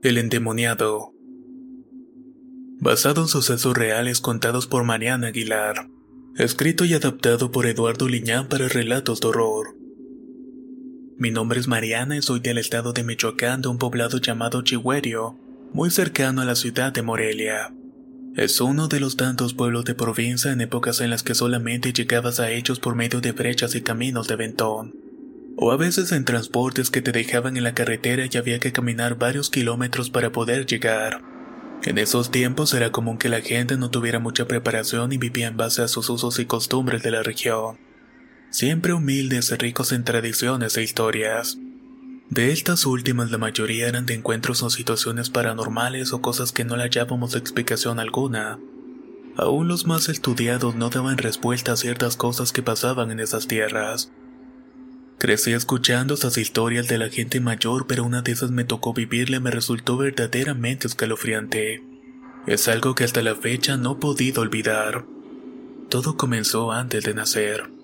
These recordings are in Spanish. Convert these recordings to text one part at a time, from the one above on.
El endemoniado. Basado en sucesos reales contados por Mariana Aguilar. Escrito y adaptado por Eduardo Liñán para relatos de horror. Mi nombre es Mariana y soy del estado de Michoacán de un poblado llamado Chihuerio, muy cercano a la ciudad de Morelia. Es uno de los tantos pueblos de provincia en épocas en las que solamente llegabas a ellos por medio de brechas y caminos de ventón o a veces en transportes que te dejaban en la carretera y había que caminar varios kilómetros para poder llegar. En esos tiempos era común que la gente no tuviera mucha preparación y vivía en base a sus usos y costumbres de la región. Siempre humildes y ricos en tradiciones e historias. De estas últimas la mayoría eran de encuentros o situaciones paranormales o cosas que no le hallábamos explicación alguna. Aún los más estudiados no daban respuesta a ciertas cosas que pasaban en esas tierras. Crecí escuchando esas historias de la gente mayor, pero una de esas me tocó vivirla y me resultó verdaderamente escalofriante. Es algo que hasta la fecha no he podido olvidar. Todo comenzó antes de nacer.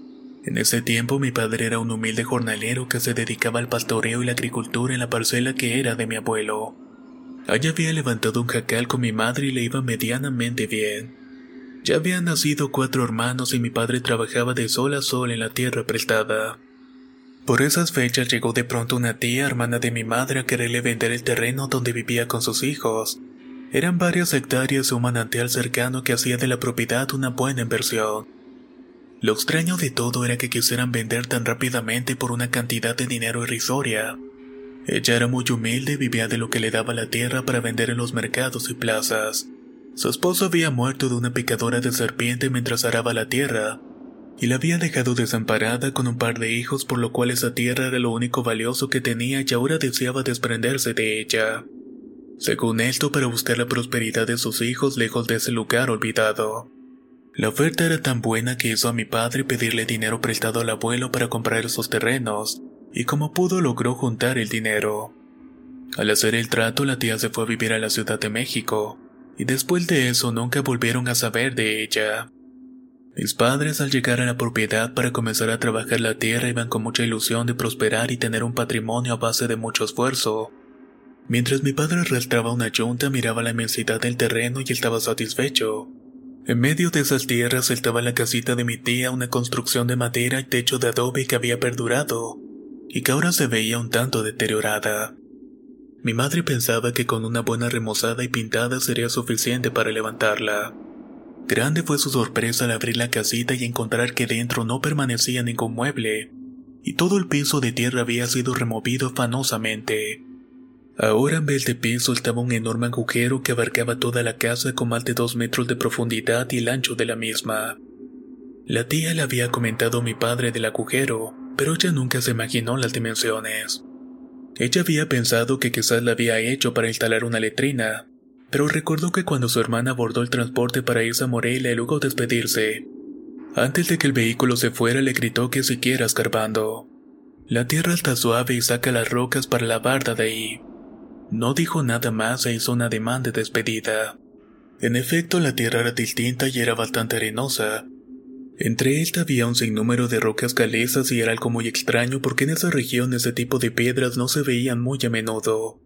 En ese tiempo mi padre era un humilde jornalero que se dedicaba al pastoreo y la agricultura en la parcela que era de mi abuelo. Allí había levantado un jacal con mi madre y le iba medianamente bien. Ya habían nacido cuatro hermanos y mi padre trabajaba de sol a sol en la tierra prestada. Por esas fechas llegó de pronto una tía hermana de mi madre a quererle vender el terreno donde vivía con sus hijos. Eran varias hectáreas de un manantial cercano que hacía de la propiedad una buena inversión. Lo extraño de todo era que quisieran vender tan rápidamente por una cantidad de dinero irrisoria. Ella era muy humilde y vivía de lo que le daba la tierra para vender en los mercados y plazas. Su esposo había muerto de una picadora de serpiente mientras araba la tierra, y la había dejado desamparada con un par de hijos por lo cual esa tierra era lo único valioso que tenía y ahora deseaba desprenderse de ella. Según esto, para buscar la prosperidad de sus hijos lejos de ese lugar olvidado. La oferta era tan buena que hizo a mi padre pedirle dinero prestado al abuelo para comprar esos terrenos, y como pudo logró juntar el dinero. Al hacer el trato, la tía se fue a vivir a la Ciudad de México, y después de eso nunca volvieron a saber de ella. Mis padres al llegar a la propiedad para comenzar a trabajar la tierra iban con mucha ilusión de prosperar y tener un patrimonio a base de mucho esfuerzo. Mientras mi padre arrastraba una yunta miraba la inmensidad del terreno y estaba satisfecho. En medio de esas tierras estaba la casita de mi tía, una construcción de madera y techo de adobe que había perdurado, y que ahora se veía un tanto deteriorada. Mi madre pensaba que con una buena remozada y pintada sería suficiente para levantarla. Grande fue su sorpresa al abrir la casita y encontrar que dentro no permanecía ningún mueble, y todo el piso de tierra había sido removido afanosamente. Ahora en vez de piso estaba un enorme agujero que abarcaba toda la casa con más de dos metros de profundidad y el ancho de la misma. La tía le había comentado a mi padre del agujero, pero ella nunca se imaginó las dimensiones. Ella había pensado que quizás la había hecho para instalar una letrina, pero recordó que cuando su hermana abordó el transporte para irse a Morelia y luego despedirse, antes de que el vehículo se fuera le gritó que siguiera escarbando. La tierra está suave y saca las rocas para la barda de ahí. No dijo nada más e hizo un ademán de despedida. En efecto, la tierra era distinta y era bastante arenosa. Entre esta había un sinnúmero de rocas calizas y era algo muy extraño porque en esa región ese tipo de piedras no se veían muy a menudo.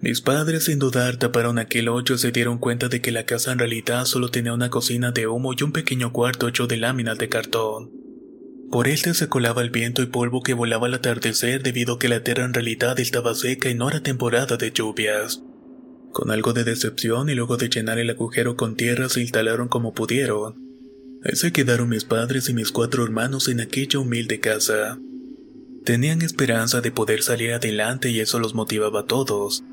Mis padres sin dudar taparon aquel hoyo y se dieron cuenta de que la casa en realidad solo tenía una cocina de humo y un pequeño cuarto hecho de láminas de cartón. Por este se colaba el viento y polvo que volaba al atardecer debido a que la tierra en realidad estaba seca y no era temporada de lluvias. Con algo de decepción y luego de llenar el agujero con tierra se instalaron como pudieron. Ahí se quedaron mis padres y mis cuatro hermanos en aquella humilde casa. Tenían esperanza de poder salir adelante y eso los motivaba a todos.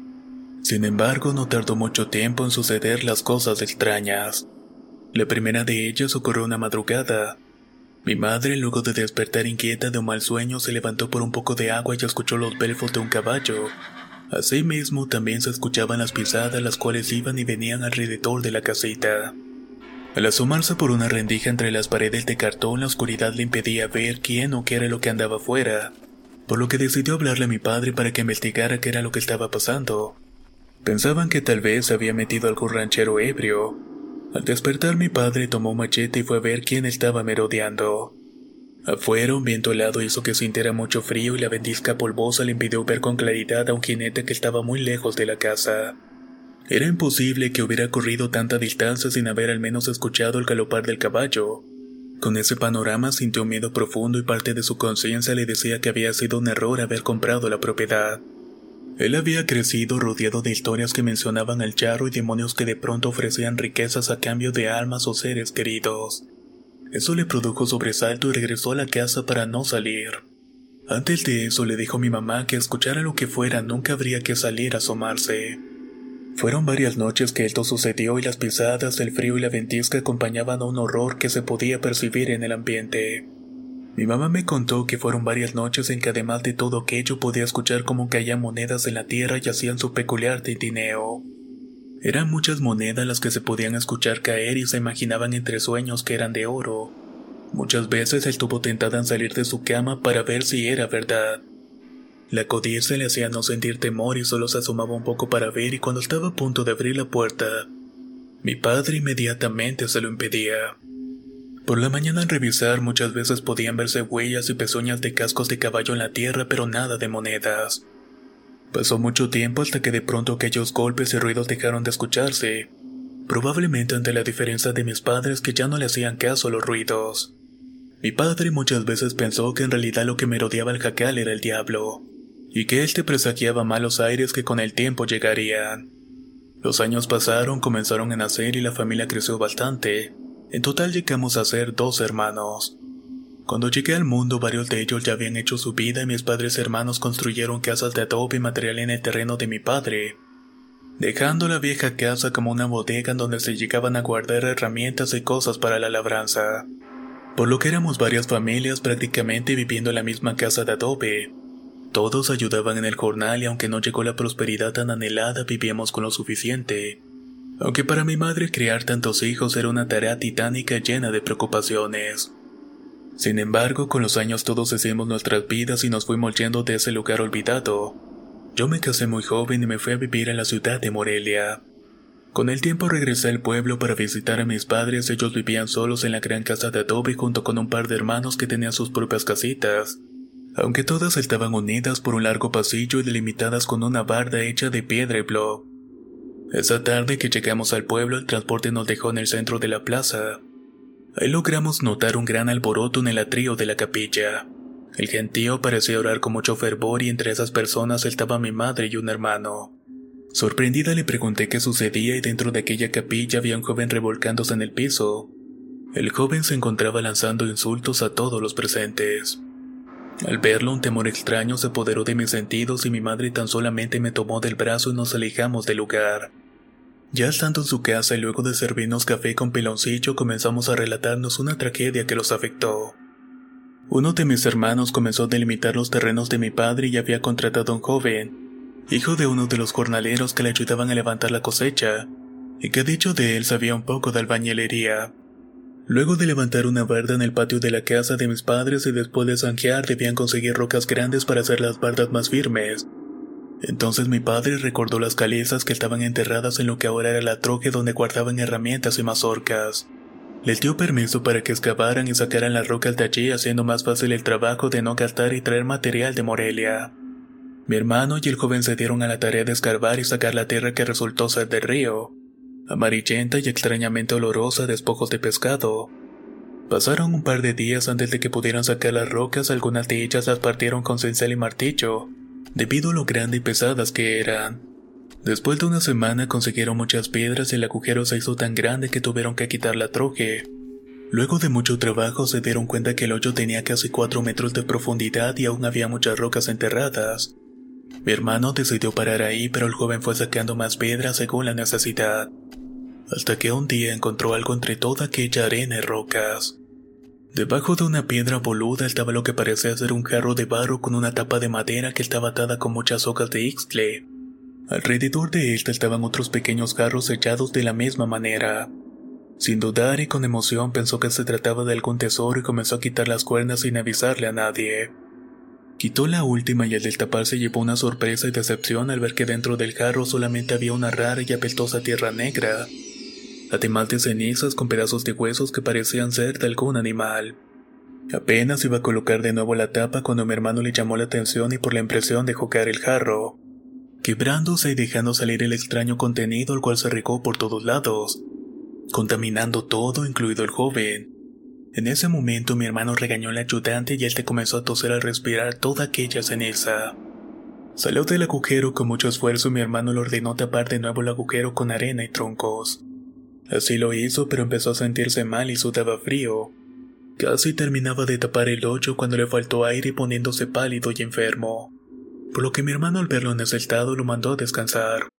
Sin embargo, no tardó mucho tiempo en suceder las cosas extrañas. La primera de ellas ocurrió una madrugada. Mi madre, luego de despertar inquieta de un mal sueño, se levantó por un poco de agua y escuchó los belfos de un caballo. Asimismo, también se escuchaban las pisadas las cuales iban y venían alrededor de la casita. Al asomarse por una rendija entre las paredes de cartón, la oscuridad le impedía ver quién o qué era lo que andaba afuera, por lo que decidió hablarle a mi padre para que investigara qué era lo que estaba pasando. Pensaban que tal vez había metido algún ranchero ebrio. Al despertar mi padre tomó un machete y fue a ver quién estaba merodeando. Afuera un viento helado hizo que sintiera mucho frío y la ventisca polvosa le impidió ver con claridad a un jinete que estaba muy lejos de la casa. Era imposible que hubiera corrido tanta distancia sin haber al menos escuchado el galopar del caballo. Con ese panorama sintió miedo profundo y parte de su conciencia le decía que había sido un error haber comprado la propiedad. Él había crecido rodeado de historias que mencionaban al charro y demonios que de pronto ofrecían riquezas a cambio de almas o seres queridos. Eso le produjo sobresalto y regresó a la casa para no salir. Antes de eso le dijo a mi mamá que escuchara lo que fuera nunca habría que salir a asomarse. Fueron varias noches que esto sucedió y las pisadas, el frío y la ventisca acompañaban a un horror que se podía percibir en el ambiente. Mi mamá me contó que fueron varias noches en que además de todo aquello podía escuchar cómo caían monedas en la tierra y hacían su peculiar tintineo. Eran muchas monedas las que se podían escuchar caer y se imaginaban entre sueños que eran de oro. Muchas veces estuvo tentada en salir de su cama para ver si era verdad. La codicia le hacía no sentir temor y solo se asomaba un poco para ver y cuando estaba a punto de abrir la puerta, mi padre inmediatamente se lo impedía. Por la mañana al revisar muchas veces podían verse huellas y pezuñas de cascos de caballo en la tierra pero nada de monedas. Pasó mucho tiempo hasta que de pronto aquellos golpes y ruidos dejaron de escucharse, probablemente ante la diferencia de mis padres que ya no le hacían caso a los ruidos. Mi padre muchas veces pensó que en realidad lo que merodeaba el jacal era el diablo, y que éste presagiaba malos aires que con el tiempo llegarían. Los años pasaron, comenzaron a nacer y la familia creció bastante. En total llegamos a ser dos hermanos. Cuando llegué al mundo, varios de ellos ya habían hecho su vida y mis padres hermanos construyeron casas de adobe y material en el terreno de mi padre, dejando la vieja casa como una bodega en donde se llegaban a guardar herramientas y cosas para la labranza. Por lo que éramos varias familias prácticamente viviendo en la misma casa de adobe. Todos ayudaban en el jornal y aunque no llegó la prosperidad tan anhelada, vivíamos con lo suficiente. Aunque para mi madre criar tantos hijos era una tarea titánica llena de preocupaciones. Sin embargo, con los años todos hicimos nuestras vidas y nos fuimos yendo de ese lugar olvidado. Yo me casé muy joven y me fui a vivir en la ciudad de Morelia. Con el tiempo regresé al pueblo para visitar a mis padres, ellos vivían solos en la gran casa de adobe junto con un par de hermanos que tenían sus propias casitas, aunque todas estaban unidas por un largo pasillo y delimitadas con una barda hecha de piedra y. Esa tarde que llegamos al pueblo el transporte nos dejó en el centro de la plaza. Ahí logramos notar un gran alboroto en el atrio de la capilla. El gentío parecía orar con mucho fervor y entre esas personas estaba mi madre y un hermano. Sorprendida le pregunté qué sucedía y dentro de aquella capilla había un joven revolcándose en el piso. El joven se encontraba lanzando insultos a todos los presentes. Al verlo un temor extraño se apoderó de mis sentidos y mi madre tan solamente me tomó del brazo y nos alejamos del lugar. Ya estando en su casa y luego de servirnos café con piloncillo comenzamos a relatarnos una tragedia que los afectó. Uno de mis hermanos comenzó a delimitar los terrenos de mi padre y había contratado a un joven, hijo de uno de los jornaleros que le ayudaban a levantar la cosecha, y que dicho de él sabía un poco de albañilería. Luego de levantar una barda en el patio de la casa de mis padres y después de zanjear debían conseguir rocas grandes para hacer las bardas más firmes, entonces mi padre recordó las calizas que estaban enterradas en lo que ahora era la troje donde guardaban herramientas y mazorcas. Les dio permiso para que excavaran y sacaran las rocas de allí haciendo más fácil el trabajo de no gastar y traer material de Morelia. Mi hermano y el joven se dieron a la tarea de escarbar y sacar la tierra que resultó ser del río, amarillenta y extrañamente olorosa de despojos de pescado. Pasaron un par de días antes de que pudieran sacar las rocas, algunas de ellas las partieron con cincel y martillo, debido a lo grande y pesadas que eran. Después de una semana consiguieron muchas piedras y el agujero se hizo tan grande que tuvieron que quitar la troje. Luego de mucho trabajo se dieron cuenta que el hoyo tenía casi 4 metros de profundidad y aún había muchas rocas enterradas. Mi hermano decidió parar ahí, pero el joven fue sacando más piedras según la necesidad. Hasta que un día encontró algo entre toda aquella arena y rocas. Debajo de una piedra boluda estaba lo que parecía ser un jarro de barro con una tapa de madera que estaba atada con muchas hojas de ixtle. Alrededor de esta estaban otros pequeños jarros sellados de la misma manera. Sin dudar y con emoción pensó que se trataba de algún tesoro y comenzó a quitar las cuerdas sin avisarle a nadie. Quitó la última y al destaparse llevó una sorpresa y decepción al ver que dentro del jarro solamente había una rara y apestosa tierra negra, además de cenizas con pedazos de huesos que parecían ser de algún animal. Apenas iba a colocar de nuevo la tapa cuando mi hermano le llamó la atención y por la impresión dejó caer el jarro, quebrándose y dejando salir el extraño contenido el cual se regó por todos lados, contaminando todo, incluido el joven. En ese momento mi hermano regañó al ayudante y éste comenzó a toser al respirar toda aquella ceniza. Salió del agujero con mucho esfuerzo y mi hermano le ordenó tapar de nuevo el agujero con arena y troncos. Así lo hizo, pero empezó a sentirse mal y sudaba frío. Casi terminaba de tapar el hoyo cuando le faltó aire poniéndose pálido y enfermo. Por lo que mi hermano al verlo en ese estado lo mandó a descansar.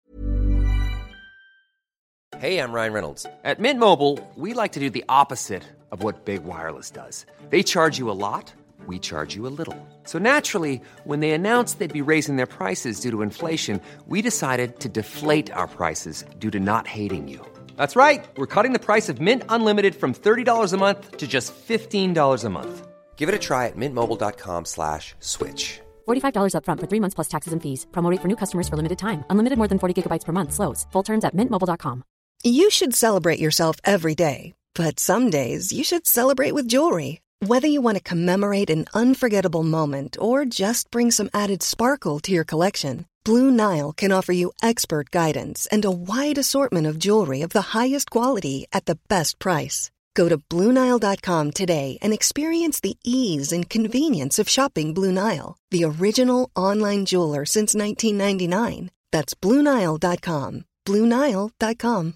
Hey, I'm Ryan Reynolds. At Mint Mobile, we like to do the opposite of what Big Wireless does. They charge you a lot, we charge you a little. So naturally, when they announced they'd be raising their prices due to inflation, we decided to deflate our prices due to not hating you. That's right. We're cutting the price of Mint Unlimited from $30 a month to just $15 a month. Give it a try at mintmobile.com slash switch. $45 upfront for three months plus taxes and fees. Promo rate for new customers for limited time. Unlimited more than 40 gigabytes per month. Slows. Full terms at mintmobile.com. You should celebrate yourself every day, but some days you should celebrate with jewelry. Whether you want to commemorate an unforgettable moment or just bring some added sparkle to your collection, Blue Nile can offer you expert guidance and a wide assortment of jewelry of the highest quality at the best price. Go to BlueNile.com today and experience the ease and convenience of shopping Blue Nile, the original online jeweler since 1999. That's BlueNile.com. BlueNile.com.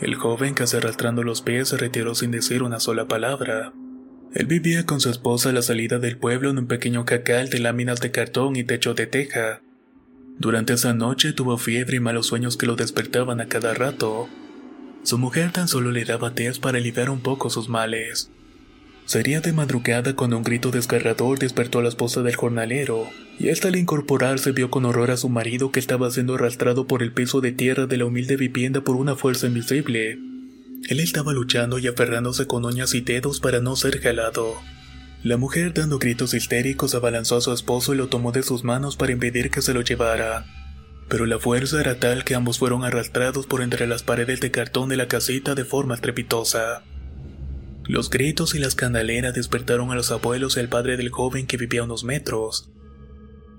El joven, casi arrastrando los pies, se retiró sin decir una sola palabra. Él vivía con su esposa a la salida del pueblo en un pequeño cacal de láminas de cartón y techo de teja. Durante esa noche tuvo fiebre y malos sueños que lo despertaban a cada rato. Su mujer tan solo le daba té para aliviar un poco sus males. Sería de madrugada cuando un grito desgarrador despertó a la esposa del jornalero, y hasta al incorporarse vio con horror a su marido que estaba siendo arrastrado por el piso de tierra de la humilde vivienda por una fuerza invisible. Él estaba luchando y aferrándose con uñas y dedos para no ser jalado. La mujer, dando gritos histéricos, abalanzó a su esposo y lo tomó de sus manos para impedir que se lo llevara. Pero la fuerza era tal que ambos fueron arrastrados por entre las paredes de cartón de la casita de forma estrepitosa. Los gritos y la escandalera despertaron a los abuelos y al padre del joven que vivía a unos metros.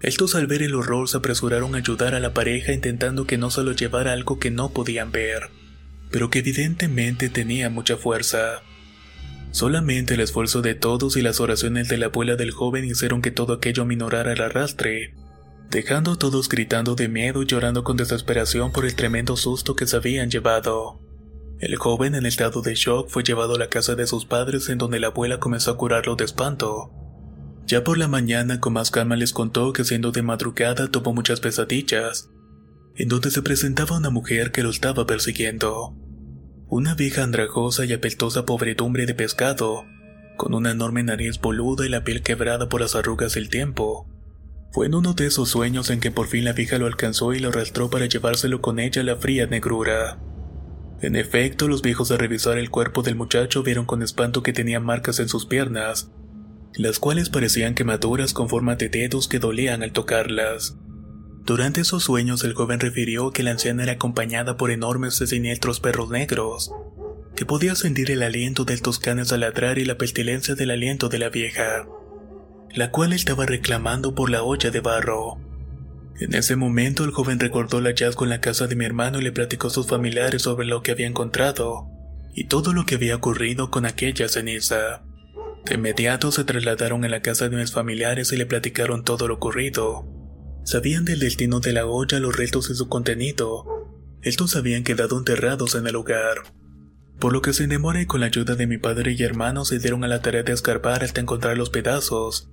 Estos al ver el horror se apresuraron a ayudar a la pareja intentando que no se lo llevara algo que no podían ver, pero que evidentemente tenía mucha fuerza. Solamente el esfuerzo de todos y las oraciones de la abuela del joven hicieron que todo aquello minorara el arrastre, dejando a todos gritando de miedo y llorando con desesperación por el tremendo susto que se habían llevado. El joven en estado de shock fue llevado a la casa de sus padres en donde la abuela comenzó a curarlo de espanto. Ya por la mañana con más calma les contó que siendo de madrugada tuvo muchas pesadillas, en donde se presentaba una mujer que lo estaba persiguiendo. Una vieja andrajosa y apeltosa pobredumbre de pescado, con una enorme nariz boluda y la piel quebrada por las arrugas del tiempo. Fue en uno de esos sueños en que por fin la vieja lo alcanzó y lo arrastró para llevárselo con ella a la fría negrura. En efecto, los viejos al revisar el cuerpo del muchacho vieron con espanto que tenía marcas en sus piernas, las cuales parecían quemaduras con forma de dedos que dolían al tocarlas. Durante esos sueños el joven refirió que la anciana era acompañada por enormes y siniestros perros negros, que podía sentir el aliento de estos canes al ladrar y la pestilencia del aliento de la vieja, la cual estaba reclamando por la olla de barro. En ese momento el joven recordó el hallazgo en la casa de mi hermano y le platicó a sus familiares sobre lo que había encontrado y todo lo que había ocurrido con aquella ceniza. De inmediato se trasladaron a la casa de mis familiares y le platicaron todo lo ocurrido. Sabían del destino de la olla, los restos y su contenido. Estos habían quedado enterrados en el lugar. Por lo que sin demora y con la ayuda de mi padre y hermano se dieron a la tarea de escarbar hasta encontrar los pedazos.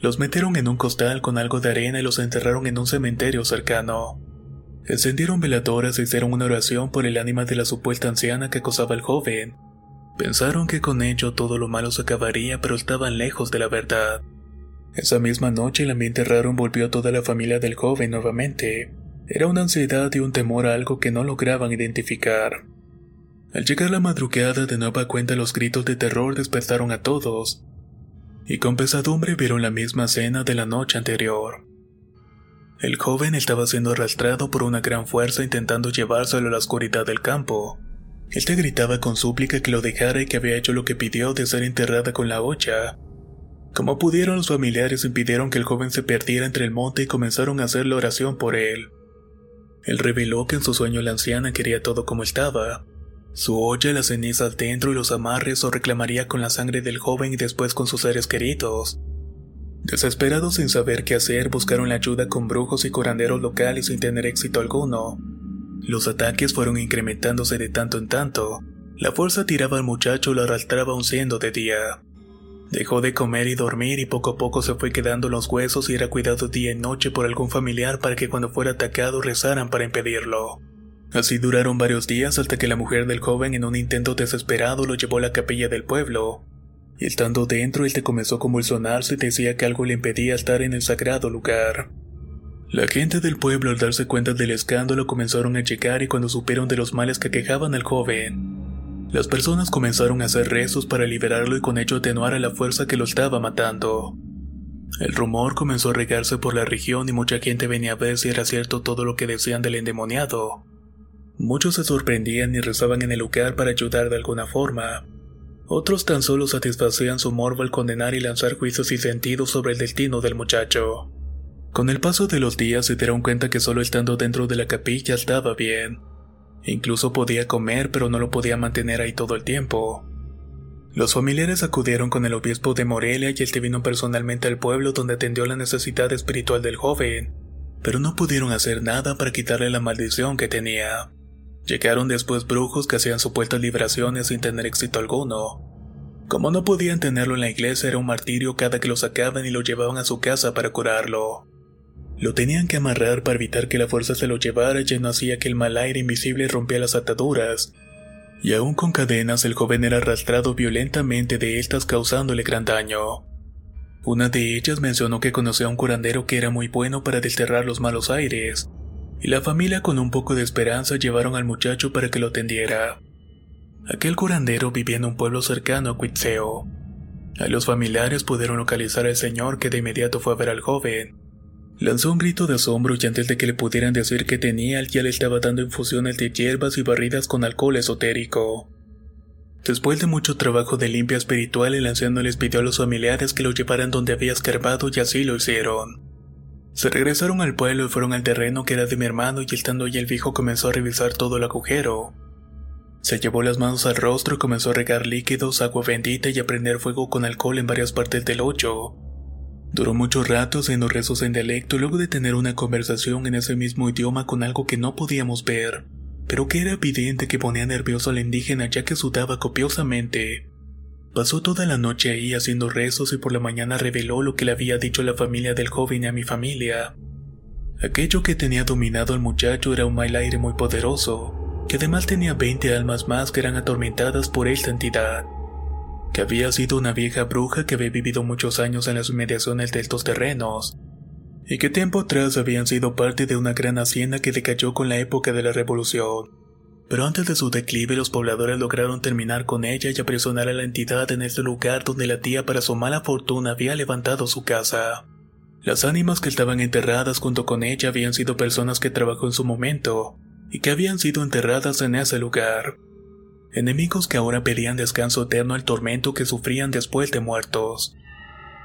Los metieron en un costal con algo de arena y los enterraron en un cementerio cercano. Encendieron veladoras e hicieron una oración por el ánima de la supuesta anciana que acosaba al joven. Pensaron que con ello todo lo malo se acabaría, pero estaban lejos de la verdad. Esa misma noche el ambiente raro envolvió a toda la familia del joven nuevamente. Era una ansiedad y un temor a algo que no lograban identificar. Al llegar la madrugada de nueva cuenta los gritos de terror despertaron a todos, y con pesadumbre vieron la misma escena de la noche anterior. El joven estaba siendo arrastrado por una gran fuerza intentando llevárselo a la oscuridad del campo. Este gritaba con súplica que lo dejara y que había hecho lo que pidió de ser enterrada con la olla. Como pudieron los familiares impidieron que el joven se perdiera entre el monte y comenzaron a hacer la oración por él. Él reveló que en su sueño la anciana quería todo como estaba. Su olla, las cenizas dentro y los amarres o reclamaría con la sangre del joven y después con sus seres queridos. Desesperados sin saber qué hacer, buscaron la ayuda con brujos y curanderos locales sin tener éxito alguno. Los ataques fueron incrementándose de tanto en tanto. La fuerza tiraba al muchacho y lo arrastraba un de día. Dejó de comer y dormir y poco a poco se fue quedando los huesos y era cuidado día y noche por algún familiar para que cuando fuera atacado rezaran para impedirlo. Así duraron varios días hasta que la mujer del joven en un intento desesperado lo llevó a la capilla del pueblo, Estando dentro, él te comenzó a convulsionarse y decía que algo le impedía estar en el sagrado lugar. La gente del pueblo al darse cuenta del escándalo comenzaron a llegar y cuando supieron de los males que quejaban al joven, las personas comenzaron a hacer rezos para liberarlo y con ello atenuar a la fuerza que lo estaba matando. El rumor comenzó a regarse por la región y mucha gente venía a ver si era cierto todo lo que decían del endemoniado. Muchos se sorprendían y rezaban en el lugar para ayudar de alguna forma. Otros tan solo satisfacían su morbo al condenar y lanzar juicios y sentidos sobre el destino del muchacho. Con el paso de los días se dieron cuenta que solo estando dentro de la capilla estaba bien. Incluso podía comer, pero no lo podía mantener ahí todo el tiempo. Los familiares acudieron con el obispo de Morelia y este vino personalmente al pueblo donde atendió la necesidad espiritual del joven, pero no pudieron hacer nada para quitarle la maldición que tenía. Llegaron después brujos que hacían supuestas liberaciones sin tener éxito alguno. Como no podían tenerlo en la iglesia era un martirio cada que lo sacaban y lo llevaban a su casa para curarlo. Lo tenían que amarrar para evitar que la fuerza se lo llevara y no hacía que el mal aire invisible rompía las ataduras. Y aún con cadenas el joven era arrastrado violentamente de estas causándole gran daño. Una de ellas mencionó que conocía a un curandero que era muy bueno para desterrar los malos aires, y la familia con un poco de esperanza llevaron al muchacho para que lo atendiera. Aquel curandero vivía en un pueblo cercano a Cuitzeo. A los familiares pudieron localizar al señor que de inmediato fue a ver al joven. Lanzó un grito de asombro y antes de que le pudieran decir que tenía, ya le estaba dando infusiones de hierbas y barridas con alcohol esotérico. Después de mucho trabajo de limpia espiritual, el anciano les pidió a los familiares que lo llevaran donde había escarbado y así lo hicieron. Se regresaron al pueblo y fueron al terreno que era de mi hermano y estando allí el viejo comenzó a revisar todo el agujero. Se llevó las manos al rostro y comenzó a regar líquidos, agua bendita y a prender fuego con alcohol en varias partes del hoyo. Duró mucho rato haciendo rezos en dialecto luego de tener una conversación en ese mismo idioma con algo que no podíamos ver, pero que era evidente que ponía nervioso al indígena ya que sudaba copiosamente. Pasó toda la noche ahí haciendo rezos y por la mañana reveló lo que le había dicho la familia del joven y a mi familia. Aquello que tenía dominado al muchacho era un mal aire muy poderoso, que además tenía 20 almas más que eran atormentadas por esta entidad. Que había sido una vieja bruja que había vivido muchos años en las inmediaciones de estos terrenos, y que tiempo atrás habían sido parte de una gran hacienda que decayó con la época de la revolución pero antes de su declive los pobladores lograron terminar con ella y aprisionar a la entidad en este lugar donde la tía para su mala fortuna había levantado su casa. Las ánimas que estaban enterradas junto con ella habían sido personas que trabajó en su momento y que habían sido enterradas en ese lugar. Enemigos que ahora pedían descanso eterno al tormento que sufrían después de muertos.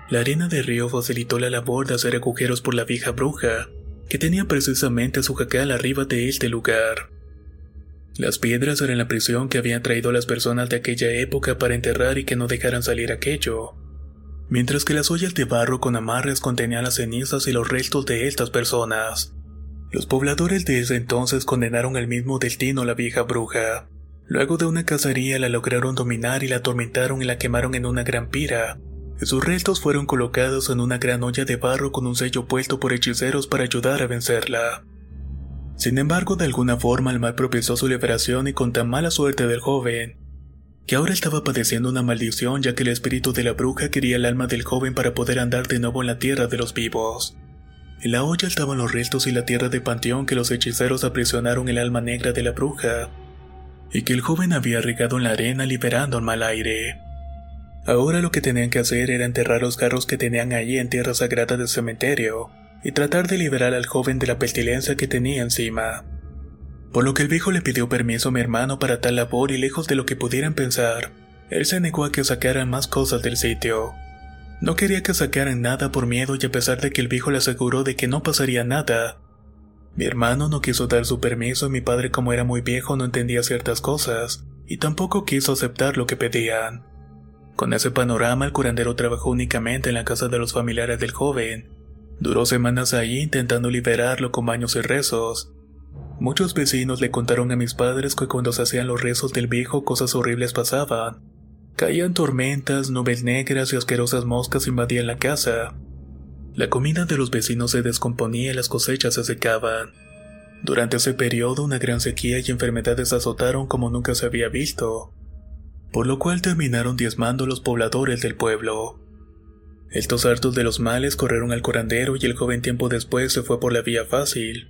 La arena del río facilitó la labor de hacer agujeros por la vieja bruja, que tenía precisamente su jacal arriba de este lugar. Las piedras eran la prisión que habían traído las personas de aquella época para enterrar y que no dejaran salir aquello. mientras que las ollas de barro con amarres contenían las cenizas y los restos de estas personas. Los pobladores de ese entonces condenaron al mismo destino a la vieja bruja. Luego de una cacería la lograron dominar y la atormentaron y la quemaron en una gran pira. Sus restos fueron colocados en una gran olla de barro con un sello puesto por hechiceros para ayudar a vencerla. Sin embargo, de alguna forma el mal propició su liberación y con tan mala suerte del joven, que ahora estaba padeciendo una maldición ya que el espíritu de la bruja quería el alma del joven para poder andar de nuevo en la tierra de los vivos. En la olla estaban los restos y la tierra de panteón que los hechiceros aprisionaron el alma negra de la bruja, y que el joven había regado en la arena liberando el mal aire. Ahora lo que tenían que hacer era enterrar los carros que tenían allí en tierra sagrada del cementerio, y tratar de liberar al joven de la pestilencia que tenía encima. Por lo que el viejo le pidió permiso a mi hermano para tal labor y lejos de lo que pudieran pensar, él se negó a que sacaran más cosas del sitio. No quería que sacaran nada por miedo y a pesar de que el viejo le aseguró de que no pasaría nada. Mi hermano no quiso dar su permiso y mi padre como era muy viejo no entendía ciertas cosas, y tampoco quiso aceptar lo que pedían. Con ese panorama el curandero trabajó únicamente en la casa de los familiares del joven. Duró semanas allí intentando liberarlo con baños y rezos, Muchos vecinos le contaron a mis padres que cuando se hacían los rezos del viejo cosas horribles pasaban. Caían tormentas, nubes negras y asquerosas moscas invadían la casa. La comida de los vecinos se descomponía y las cosechas se secaban. Durante ese periodo una gran sequía y enfermedades azotaron como nunca se había visto, por lo cual terminaron diezmando los pobladores del pueblo. Estos hartos de los males corrieron al curandero y el joven tiempo después se fue por la vía fácil.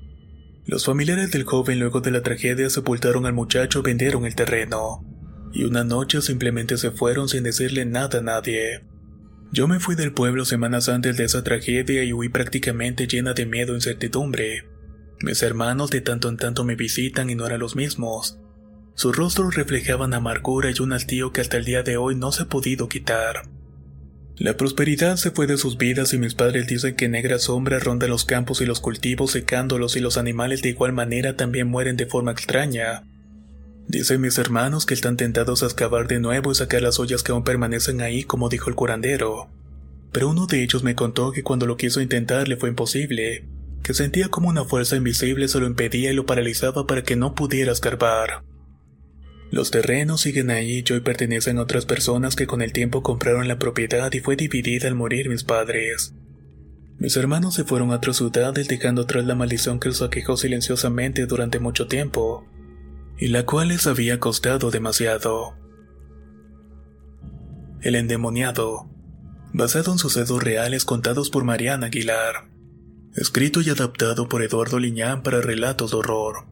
Los familiares del joven luego de la tragedia sepultaron al muchacho vendieron el terreno. Y una noche simplemente se fueron sin decirle nada a nadie. Yo me fui del pueblo semanas antes de esa tragedia y huí prácticamente llena de miedo e incertidumbre. Mis hermanos de tanto en tanto me visitan y no eran los mismos. Sus rostros reflejaban amargura y un hastío que hasta el día de hoy no se ha podido quitar. La prosperidad se fue de sus vidas y mis padres dicen que negra sombra ronda los campos y los cultivos secándolos y los animales de igual manera también mueren de forma extraña. Dicen mis hermanos que están tentados a excavar de nuevo y sacar las ollas que aún permanecen ahí como dijo el curandero. Pero uno de ellos me contó que cuando lo quiso intentar le fue imposible, que sentía como una fuerza invisible se lo impedía y lo paralizaba para que no pudiera escarbar. Los terrenos siguen ahí y hoy pertenecen a otras personas que con el tiempo compraron la propiedad y fue dividida al morir mis padres. Mis hermanos se fueron a otras ciudades dejando atrás la maldición que los aquejó silenciosamente durante mucho tiempo, y la cual les había costado demasiado. El endemoniado, basado en sucesos reales contados por Mariana Aguilar, escrito y adaptado por Eduardo Liñán para relatos de horror.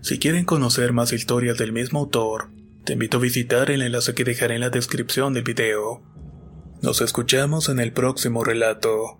Si quieren conocer más historias del mismo autor, te invito a visitar el enlace que dejaré en la descripción del video. Nos escuchamos en el próximo relato.